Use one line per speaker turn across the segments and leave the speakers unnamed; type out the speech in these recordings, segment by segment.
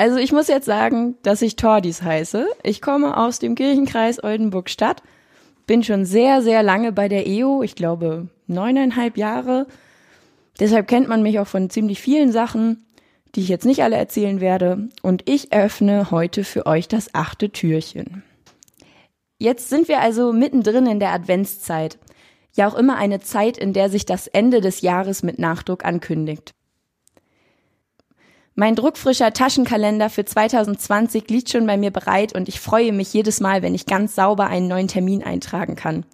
Also ich muss jetzt sagen, dass ich Tordis heiße. Ich komme aus dem Kirchenkreis Oldenburg-Stadt, bin schon sehr, sehr lange bei der EO, ich glaube neuneinhalb Jahre. Deshalb kennt man mich auch von ziemlich vielen Sachen, die ich jetzt nicht alle erzählen werde. Und ich öffne heute für euch das achte Türchen. Jetzt sind wir also mittendrin in der Adventszeit. Ja auch immer eine Zeit, in der sich das Ende des Jahres mit Nachdruck ankündigt. Mein druckfrischer Taschenkalender für 2020 liegt schon bei mir bereit und ich freue mich jedes Mal, wenn ich ganz sauber einen neuen Termin eintragen kann.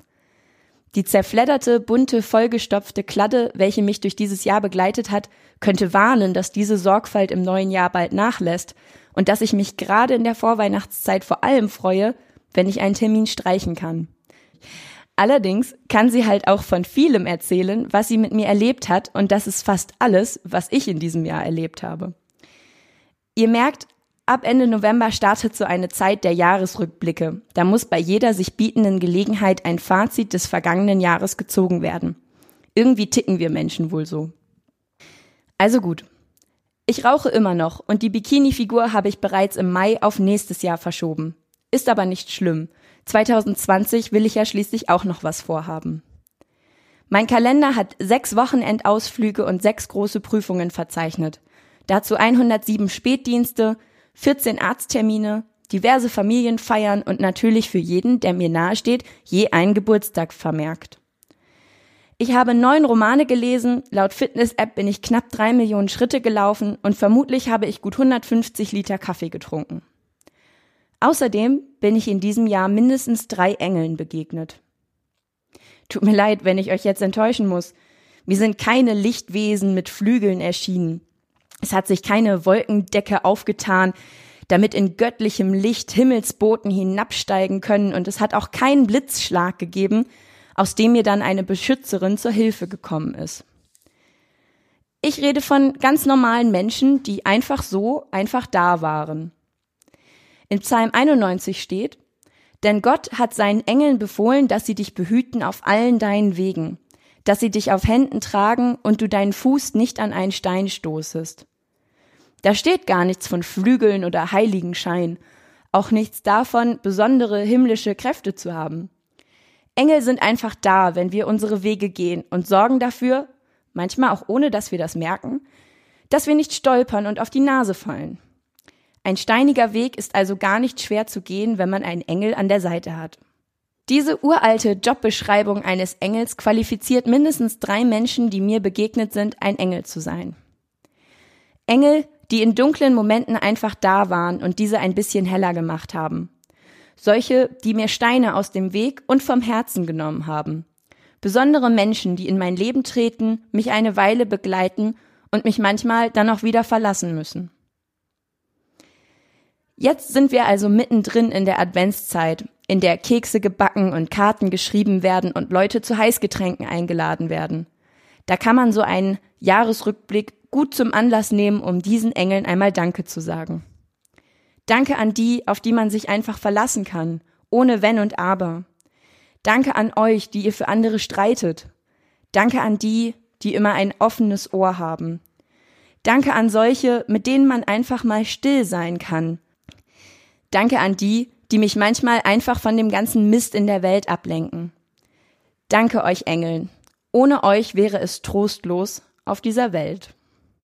Die zerfledderte, bunte, vollgestopfte Kladde, welche mich durch dieses Jahr begleitet hat, könnte warnen, dass diese Sorgfalt im neuen Jahr bald nachlässt und dass ich mich gerade in der Vorweihnachtszeit vor allem freue, wenn ich einen Termin streichen kann. Allerdings kann sie halt auch von vielem erzählen, was sie mit mir erlebt hat und das ist fast alles, was ich in diesem Jahr erlebt habe. Ihr merkt, ab Ende November startet so eine Zeit der Jahresrückblicke. Da muss bei jeder sich bietenden Gelegenheit ein Fazit des vergangenen Jahres gezogen werden. Irgendwie ticken wir Menschen wohl so. Also gut. Ich rauche immer noch und die Bikini-Figur habe ich bereits im Mai auf nächstes Jahr verschoben. Ist aber nicht schlimm. 2020 will ich ja schließlich auch noch was vorhaben. Mein Kalender hat sechs Wochenendausflüge und sechs große Prüfungen verzeichnet. Dazu 107 Spätdienste, 14 Arzttermine, diverse Familienfeiern und natürlich für jeden, der mir nahesteht, je einen Geburtstag vermerkt. Ich habe neun Romane gelesen, laut Fitness-App bin ich knapp drei Millionen Schritte gelaufen und vermutlich habe ich gut 150 Liter Kaffee getrunken. Außerdem bin ich in diesem Jahr mindestens drei Engeln begegnet. Tut mir leid, wenn ich euch jetzt enttäuschen muss. Mir sind keine Lichtwesen mit Flügeln erschienen. Es hat sich keine Wolkendecke aufgetan, damit in göttlichem Licht Himmelsboten hinabsteigen können, und es hat auch keinen Blitzschlag gegeben, aus dem mir dann eine Beschützerin zur Hilfe gekommen ist. Ich rede von ganz normalen Menschen, die einfach so, einfach da waren. In Psalm 91 steht, denn Gott hat seinen Engeln befohlen, dass sie dich behüten auf allen deinen Wegen dass sie dich auf Händen tragen und du deinen Fuß nicht an einen Stein stoßest. Da steht gar nichts von Flügeln oder Heiligenschein, auch nichts davon, besondere himmlische Kräfte zu haben. Engel sind einfach da, wenn wir unsere Wege gehen und sorgen dafür, manchmal auch ohne dass wir das merken, dass wir nicht stolpern und auf die Nase fallen. Ein steiniger Weg ist also gar nicht schwer zu gehen, wenn man einen Engel an der Seite hat. Diese uralte Jobbeschreibung eines Engels qualifiziert mindestens drei Menschen, die mir begegnet sind, ein Engel zu sein. Engel, die in dunklen Momenten einfach da waren und diese ein bisschen heller gemacht haben. Solche, die mir Steine aus dem Weg und vom Herzen genommen haben. Besondere Menschen, die in mein Leben treten, mich eine Weile begleiten und mich manchmal dann auch wieder verlassen müssen. Jetzt sind wir also mittendrin in der Adventszeit in der Kekse gebacken und Karten geschrieben werden und Leute zu Heißgetränken eingeladen werden. Da kann man so einen Jahresrückblick gut zum Anlass nehmen, um diesen Engeln einmal Danke zu sagen. Danke an die, auf die man sich einfach verlassen kann, ohne Wenn und Aber. Danke an euch, die ihr für andere streitet. Danke an die, die immer ein offenes Ohr haben. Danke an solche, mit denen man einfach mal still sein kann. Danke an die, die mich manchmal einfach von dem ganzen Mist in der Welt ablenken. Danke euch Engeln. Ohne euch wäre es trostlos auf dieser Welt.